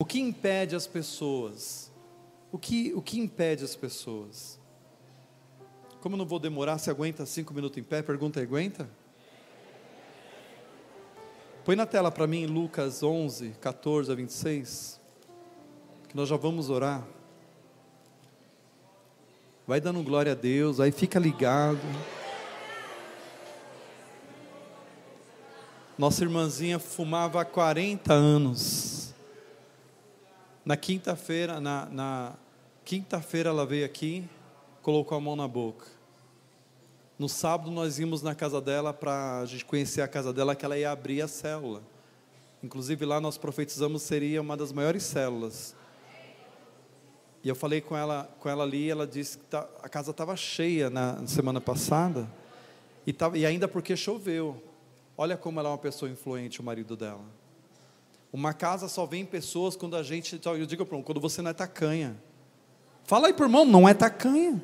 O que impede as pessoas? O que, o que impede as pessoas? Como não vou demorar, se aguenta cinco minutos em pé? Pergunta, aguenta? Põe na tela para mim Lucas 11, 14 a 26, que nós já vamos orar. Vai dando glória a Deus, aí fica ligado. Nossa irmãzinha fumava há 40 anos. Na quinta-feira, na, na quinta-feira ela veio aqui, colocou a mão na boca. No sábado nós íamos na casa dela para a gente conhecer a casa dela, que ela ia abrir a célula. Inclusive lá nós profetizamos seria uma das maiores células. E eu falei com ela, com ela ali, ela disse que tá, a casa estava cheia na semana passada, e, tava, e ainda porque choveu. Olha como ela é uma pessoa influente, o marido dela. Uma casa só vem pessoas quando a gente. Eu digo para quando você não é tacanha. Fala aí, por irmão, não é tacanha.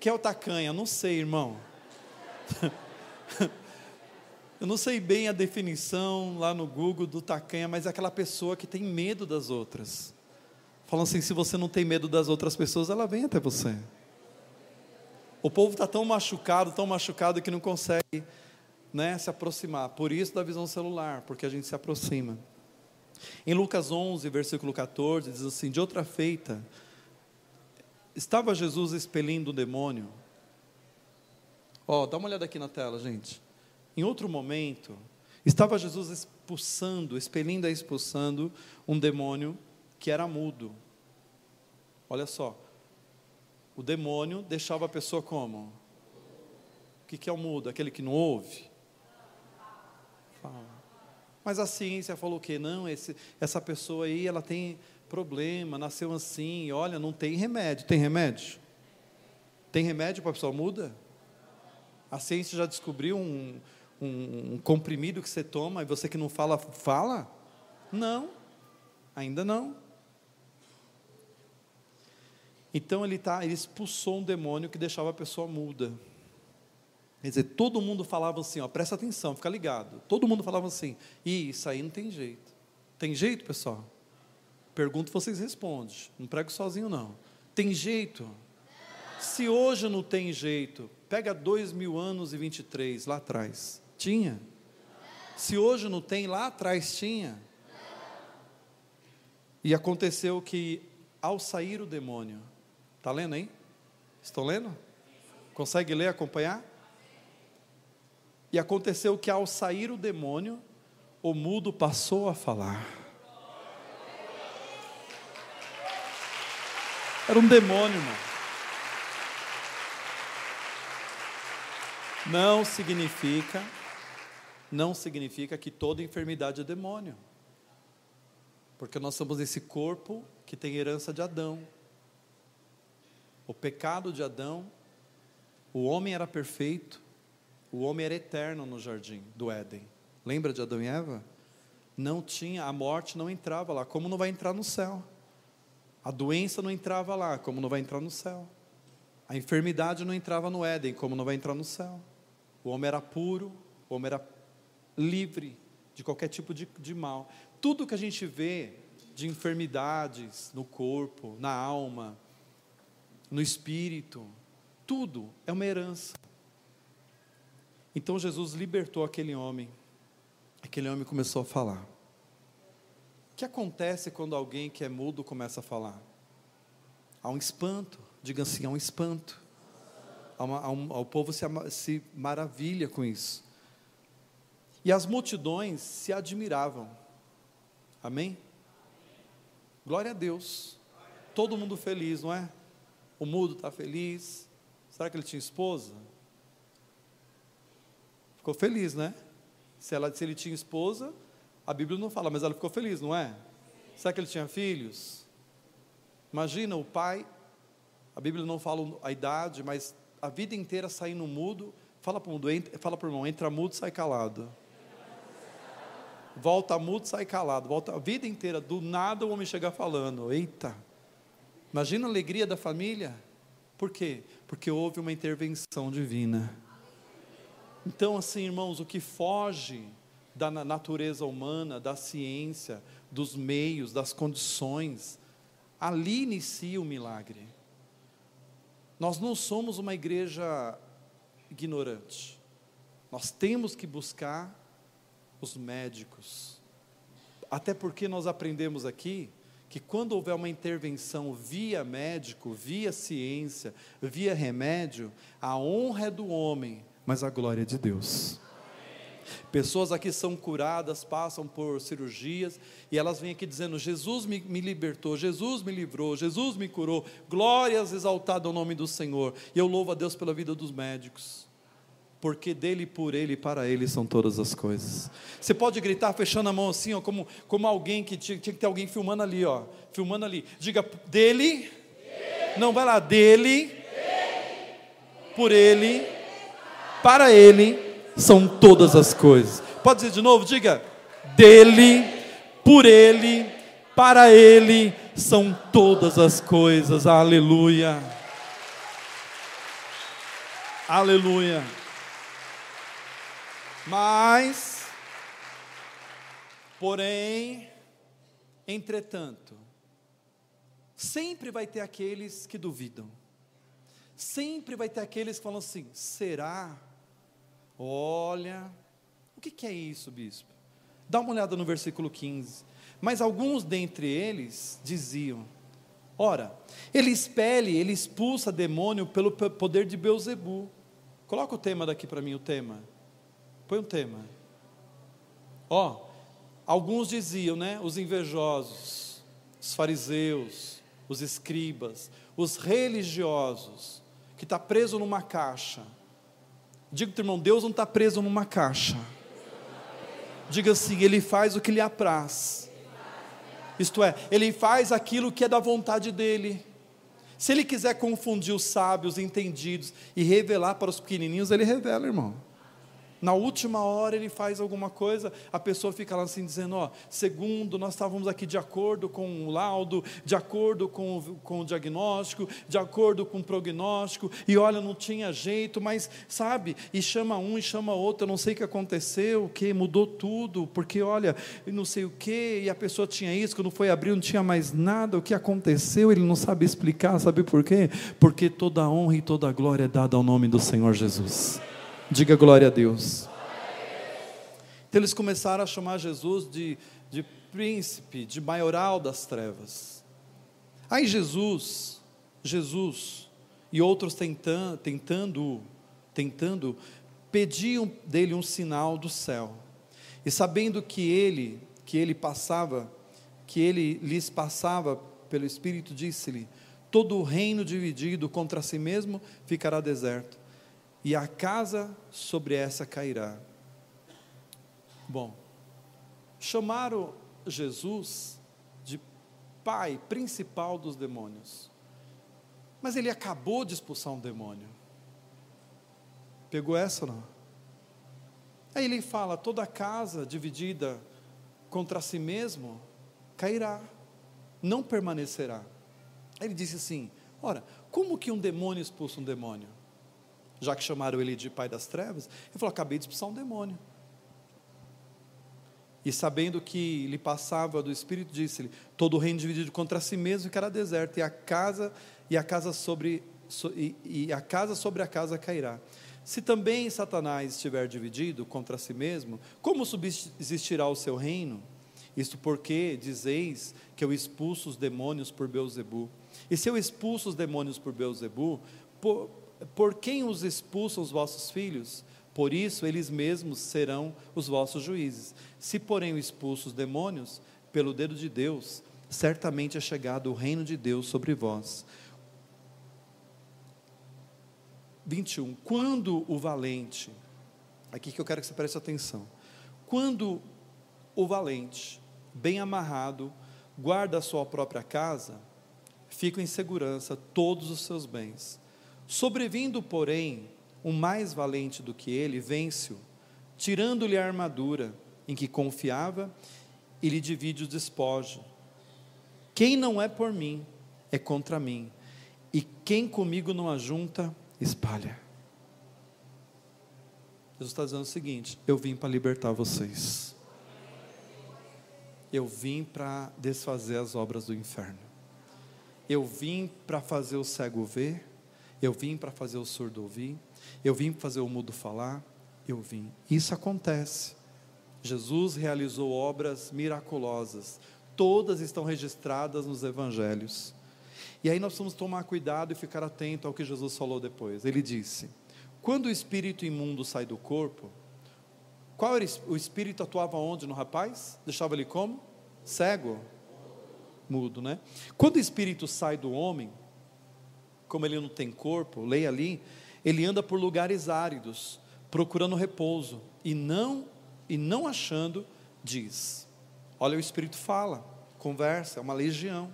que é o tacanha? Não sei, irmão. Eu não sei bem a definição lá no Google do tacanha, mas é aquela pessoa que tem medo das outras. Falam assim: se você não tem medo das outras pessoas, ela vem até você. O povo está tão machucado, tão machucado que não consegue né, se aproximar. Por isso da visão celular, porque a gente se aproxima. Em Lucas 11, versículo 14, diz assim: De outra feita, estava Jesus expelindo o demônio. Ó, oh, dá uma olhada aqui na tela, gente. Em outro momento, estava Jesus expulsando, expelindo e expulsando um demônio que era mudo. Olha só, o demônio deixava a pessoa como? O que é o mudo? Aquele que não ouve? Fala. Mas a ciência falou que não, esse, essa pessoa aí, ela tem problema, nasceu assim, olha, não tem remédio. Tem remédio? Tem remédio para a pessoa muda? A ciência já descobriu um, um, um comprimido que você toma e você que não fala, fala? Não, ainda não. Então ele, tá, ele expulsou um demônio que deixava a pessoa muda. Quer dizer, todo mundo falava assim, ó, presta atenção, fica ligado. Todo mundo falava assim, e isso aí não tem jeito. Tem jeito, pessoal? Pergunto, vocês respondem. Não prego sozinho, não. Tem jeito? Se hoje não tem jeito, pega dois mil anos e 23, lá atrás. Tinha? Se hoje não tem, lá atrás tinha. E aconteceu que, ao sair o demônio, Está lendo aí? Estão lendo? Consegue ler, acompanhar? E aconteceu que ao sair o demônio, o mudo passou a falar. Era um demônio, irmão. Não significa, não significa que toda enfermidade é demônio. Porque nós somos esse corpo que tem herança de Adão. O pecado de Adão, o homem era perfeito, o homem era eterno no jardim do Éden. Lembra de Adão e Eva? Não tinha, a morte não entrava lá, como não vai entrar no céu? A doença não entrava lá, como não vai entrar no céu? A enfermidade não entrava no Éden, como não vai entrar no céu? O homem era puro, o homem era livre de qualquer tipo de, de mal. Tudo que a gente vê de enfermidades no corpo, na alma, no espírito, tudo é uma herança. Então Jesus libertou aquele homem. Aquele homem começou a falar. O que acontece quando alguém que é mudo começa a falar? Há um espanto, diga assim, há um espanto. Há uma, há um, o povo se, se maravilha com isso. E as multidões se admiravam. Amém? Glória a Deus. Todo mundo feliz, não é? O mudo está feliz. Será que ele tinha esposa? Ficou feliz, né? Se, ela, se ele tinha esposa, a Bíblia não fala, mas ela ficou feliz, não é? Será que ele tinha filhos? Imagina o pai, a Bíblia não fala a idade, mas a vida inteira saindo mudo. Fala para o mudo, fala para o irmão, entra mudo, sai calado. Volta mudo, sai calado. Volta a vida inteira, do nada o homem chega falando. Eita, Imagina a alegria da família. Por quê? Porque houve uma intervenção divina. Então, assim, irmãos, o que foge da natureza humana, da ciência, dos meios, das condições. Ali inicia o milagre. Nós não somos uma igreja ignorante. Nós temos que buscar os médicos. Até porque nós aprendemos aqui que quando houver uma intervenção via médico, via ciência, via remédio, a honra é do homem, mas a glória de Deus. Pessoas aqui são curadas, passam por cirurgias, e elas vêm aqui dizendo: Jesus me, me, libertou, Jesus me livrou, Jesus me curou, glórias exaltado ao nome do Senhor. E eu louvo a Deus pela vida dos médicos, porque dele, por ele e para ele são todas as coisas. Você pode gritar fechando a mão assim, ó, como, como alguém que tinha, tinha que ter alguém filmando ali, ó, filmando ali. Diga dele, dele. não vai lá, dele, dele. por ele, para ele são todas as coisas. Pode dizer de novo? Diga: dele, por ele, para ele são todas as coisas. Aleluia. Aleluia. Mas, porém, entretanto, sempre vai ter aqueles que duvidam. Sempre vai ter aqueles que falam assim: será? Olha, o que, que é isso, bispo? Dá uma olhada no versículo 15. Mas alguns dentre eles diziam: Ora, ele expele, ele expulsa demônio pelo poder de Beuzebu. Coloca o tema daqui para mim, o tema. Põe um tema. Ó, alguns diziam, né? Os invejosos, os fariseus, os escribas, os religiosos, que está preso numa caixa Diga, irmão, Deus não está preso numa caixa. Diga assim: Ele faz o que lhe apraz. Isto é, Ele faz aquilo que é da vontade dEle. Se Ele quiser confundir os sábios, entendidos e revelar para os pequenininhos, Ele revela, irmão. Na última hora ele faz alguma coisa, a pessoa fica lá assim dizendo: Ó, segundo, nós estávamos aqui de acordo com o laudo, de acordo com, com o diagnóstico, de acordo com o prognóstico, e olha, não tinha jeito, mas sabe, e chama um e chama outro, eu não sei o que aconteceu, o que mudou tudo, porque olha, não sei o que, e a pessoa tinha isso, quando foi abrir não tinha mais nada, o que aconteceu, ele não sabe explicar, sabe por quê? Porque toda a honra e toda a glória é dada ao nome do Senhor Jesus. Diga glória a Deus. Então eles começaram a chamar Jesus de, de príncipe, de maioral das trevas. Aí Jesus, Jesus e outros tentando, tentando, tentando, pediam dele um sinal do céu. E sabendo que ele, que ele passava, que ele lhes passava pelo Espírito, disse-lhe: Todo o reino dividido contra si mesmo ficará deserto e a casa sobre essa cairá. Bom, chamaram Jesus de pai principal dos demônios, mas ele acabou de expulsar um demônio. Pegou essa não? Aí ele fala: toda casa dividida contra si mesmo cairá, não permanecerá. Aí ele disse assim: ora, como que um demônio expulsa um demônio? Já que chamaram ele de pai das trevas, ele falou: acabei de expulsar um demônio. E sabendo que lhe passava do Espírito, disse-lhe: todo o reino dividido contra si mesmo ficará deserto, e a casa e a casa sobre so, e, e a casa sobre a casa cairá. Se também Satanás estiver dividido contra si mesmo, como subsistirá o seu reino? Isto porque dizeis que eu expulso os demônios por Beuzebu. E se eu expulso os demônios por Beuzebu, por, por quem os expulsam os vossos filhos? Por isso eles mesmos serão os vossos juízes. Se, porém, expulso os demônios, pelo dedo de Deus, certamente é chegado o reino de Deus sobre vós. 21. Quando o valente, aqui que eu quero que você preste atenção. Quando o valente, bem amarrado, guarda a sua própria casa, fica em segurança todos os seus bens. Sobrevindo, porém, um mais valente do que ele, vence-o, tirando-lhe a armadura em que confiava e lhe divide o despojo. Quem não é por mim, é contra mim, e quem comigo não ajunta, espalha. Jesus está dizendo o seguinte: eu vim para libertar vocês. Eu vim para desfazer as obras do inferno. Eu vim para fazer o cego ver. Eu vim para fazer o surdo ouvir. Eu vim para fazer o mudo falar. Eu vim. Isso acontece. Jesus realizou obras miraculosas. Todas estão registradas nos evangelhos. E aí nós vamos tomar cuidado e ficar atento ao que Jesus falou depois. Ele disse: Quando o espírito imundo sai do corpo, qual era o espírito atuava onde no rapaz? Deixava ele como? Cego? Mudo, né? Quando o espírito sai do homem, como ele não tem corpo, leia ali, ele anda por lugares áridos, procurando repouso, e não e não achando, diz. Olha, o espírito fala, conversa, é uma legião,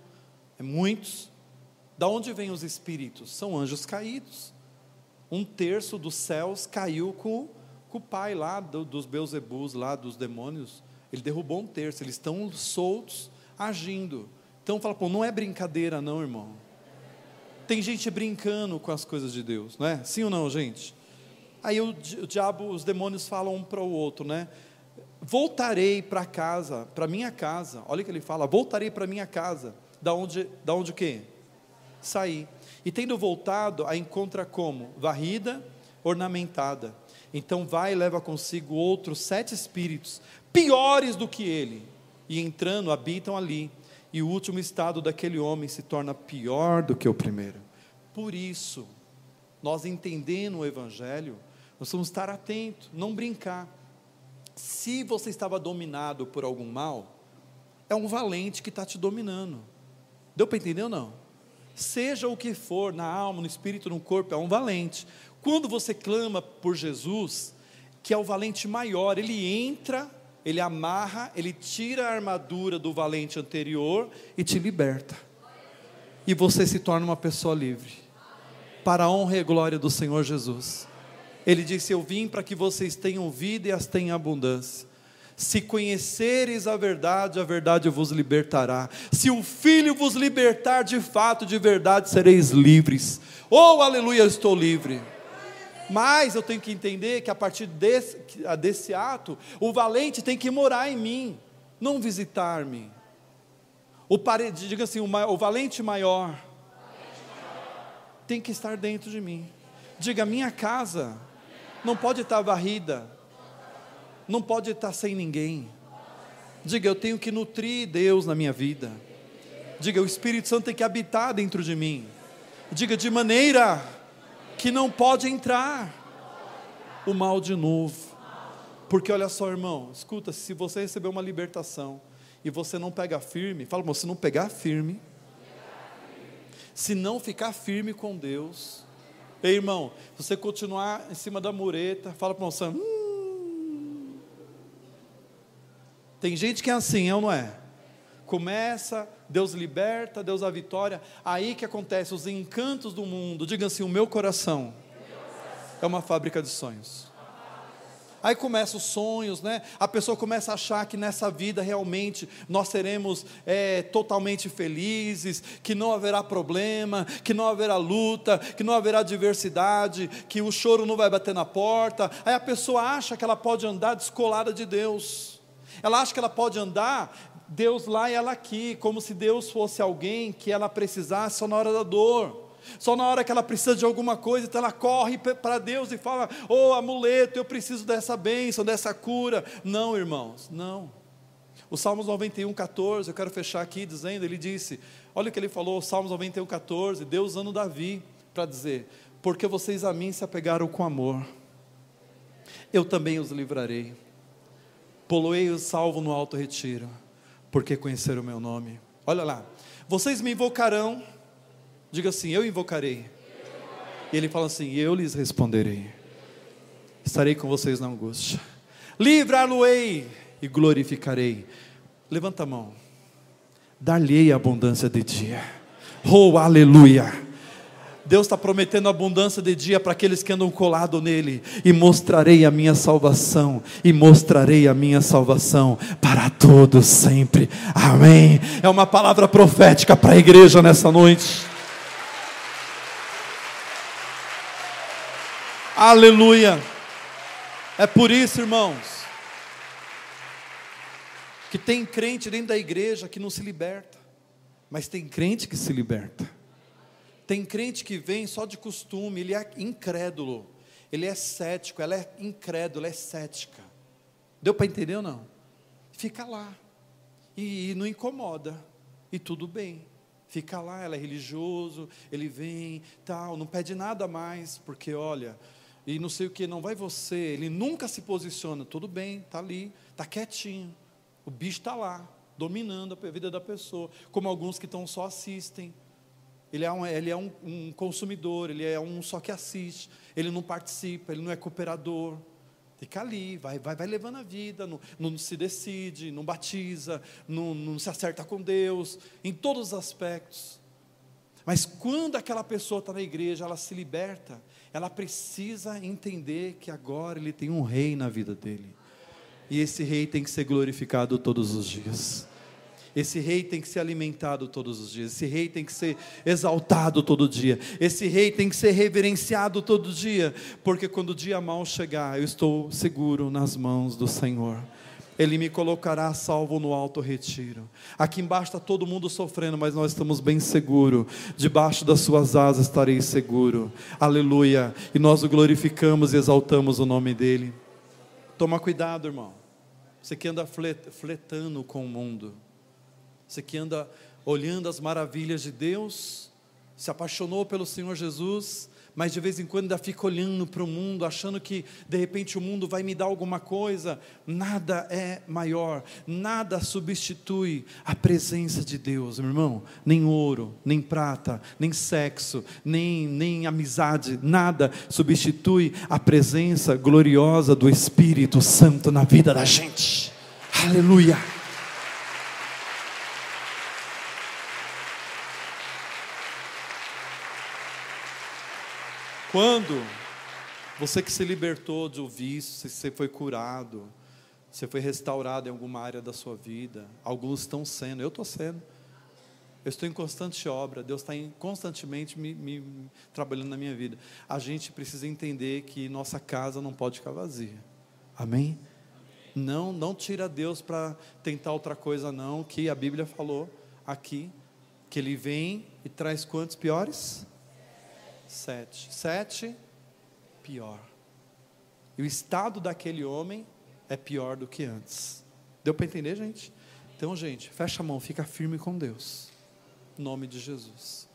é muitos. Da onde vêm os espíritos? São anjos caídos. Um terço dos céus caiu com, com o pai lá do, dos Beuzebus, lá dos demônios. Ele derrubou um terço, eles estão soltos, agindo. Então fala, pô, não é brincadeira, não, irmão. Tem gente brincando com as coisas de Deus, não é? Sim ou não, gente? Aí o, o diabo, os demônios falam um para o outro, né? Voltarei para casa, para minha casa. Olha o que ele fala: voltarei para minha casa. Da onde, da onde o quê? sair. E tendo voltado, a encontra como? Varrida, ornamentada. Então vai e leva consigo outros sete espíritos, piores do que ele, e entrando, habitam ali. E o último estado daquele homem se torna pior do que o primeiro. Por isso, nós entendendo o Evangelho, nós vamos estar atentos, não brincar. Se você estava dominado por algum mal, é um valente que está te dominando. Deu para entender ou não? seja o que for, na alma, no espírito, no corpo, é um valente. Quando você clama por Jesus, que é o valente maior, ele entra, ele amarra, ele tira a armadura do valente anterior e te liberta. E você se torna uma pessoa livre. Para a honra e glória do Senhor Jesus. Ele disse: Eu vim para que vocês tenham vida e as tenham abundância. Se conheceres a verdade, a verdade vos libertará. Se o Filho vos libertar de fato, de verdade, sereis livres. Oh, aleluia, eu estou livre. Mas eu tenho que entender que a partir desse, desse ato, o valente tem que morar em mim, não visitar-me. O diga assim, o, o valente maior tem que estar dentro de mim. Diga, minha casa não pode estar varrida, não pode estar sem ninguém. Diga, eu tenho que nutrir Deus na minha vida. Diga, o Espírito Santo tem que habitar dentro de mim. Diga, de maneira que não pode entrar o mal de novo. Porque olha só, irmão, escuta, se você receber uma libertação e você não pega firme, fala, irmão, se não pegar firme, se não ficar firme com Deus, ei, irmão, se você continuar em cima da mureta, fala para o irmão, hum, Tem gente que é assim, é ou não é? Começa, Deus liberta, Deus a vitória. Aí que acontece os encantos do mundo. Diga assim: o meu coração é uma fábrica de sonhos. Aí começam os sonhos, né? A pessoa começa a achar que nessa vida realmente nós seremos é, totalmente felizes, que não haverá problema, que não haverá luta, que não haverá diversidade, que o choro não vai bater na porta. Aí a pessoa acha que ela pode andar descolada de Deus. Ela acha que ela pode andar, Deus lá e ela aqui, como se Deus fosse alguém que ela precisasse só na hora da dor. Só na hora que ela precisa de alguma coisa, então ela corre para Deus e fala: Ô oh, amuleto, eu preciso dessa bênção, dessa cura. Não, irmãos, não. O Salmos 91, 14, eu quero fechar aqui dizendo: ele disse, olha o que ele falou, Salmos 91, 14, Deus usando Davi para dizer: Porque vocês a mim se apegaram com amor, eu também os livrarei Poloei o salvo no alto retiro, porque conheceram o meu nome. Olha lá. Vocês me invocarão. Diga assim: Eu invocarei. E ele fala assim: Eu lhes responderei. Estarei com vocês na angústia. Livrar-lo-ei e glorificarei. Levanta a mão. Dar-lhe abundância de dia. Oh, aleluia. Deus está prometendo abundância de dia para aqueles que andam colado nele, e mostrarei a minha salvação, e mostrarei a minha salvação para todos sempre. Amém. É uma palavra profética para a igreja nessa noite. Aleluia. É por isso, irmãos, Que tem crente dentro da igreja que não se liberta, mas tem crente que se liberta. Tem crente que vem só de costume, ele é incrédulo, ele é cético, ela é incrédula, é cética. Deu para entender ou não? Fica lá, e, e não incomoda, e tudo bem. Fica lá, ela é religioso, ele vem, tal, não pede nada mais, porque olha, e não sei o que, não vai você, ele nunca se posiciona, tudo bem, está ali, está quietinho, o bicho está lá, dominando a vida da pessoa, como alguns que estão só assistem, ele é, um, ele é um, um consumidor, ele é um só que assiste, ele não participa, ele não é cooperador, Fica ali, vai, vai, vai levando a vida, não, não se decide, não batiza, não, não se acerta com Deus, em todos os aspectos. Mas quando aquela pessoa está na igreja, ela se liberta, ela precisa entender que agora ele tem um rei na vida dele. E esse rei tem que ser glorificado todos os dias. Esse rei tem que ser alimentado todos os dias. Esse rei tem que ser exaltado todo dia. Esse rei tem que ser reverenciado todo dia. Porque quando o dia mal chegar, eu estou seguro nas mãos do Senhor. Ele me colocará salvo no alto retiro. Aqui embaixo está todo mundo sofrendo, mas nós estamos bem seguros. Debaixo das suas asas estarei seguro. Aleluia. E nós o glorificamos e exaltamos o nome dele. Toma cuidado, irmão. Você que anda fletando com o mundo. Você que anda olhando as maravilhas de Deus, se apaixonou pelo Senhor Jesus, mas de vez em quando ainda fica olhando para o mundo, achando que de repente o mundo vai me dar alguma coisa. Nada é maior, nada substitui a presença de Deus, meu irmão. Nem ouro, nem prata, nem sexo, nem, nem amizade, nada substitui a presença gloriosa do Espírito Santo na vida da gente. Aleluia. Quando você que se libertou de vício, você foi curado, você foi restaurado em alguma área da sua vida, alguns estão sendo, eu estou sendo. Eu estou em constante obra, Deus está constantemente me, me, trabalhando na minha vida. A gente precisa entender que nossa casa não pode ficar vazia. Amém? Não, não tira Deus para tentar outra coisa, não, que a Bíblia falou aqui, que Ele vem e traz quantos piores? Sete. Sete, pior. E o estado daquele homem é pior do que antes. Deu para entender, gente? Então, gente, fecha a mão, fica firme com Deus. Em nome de Jesus.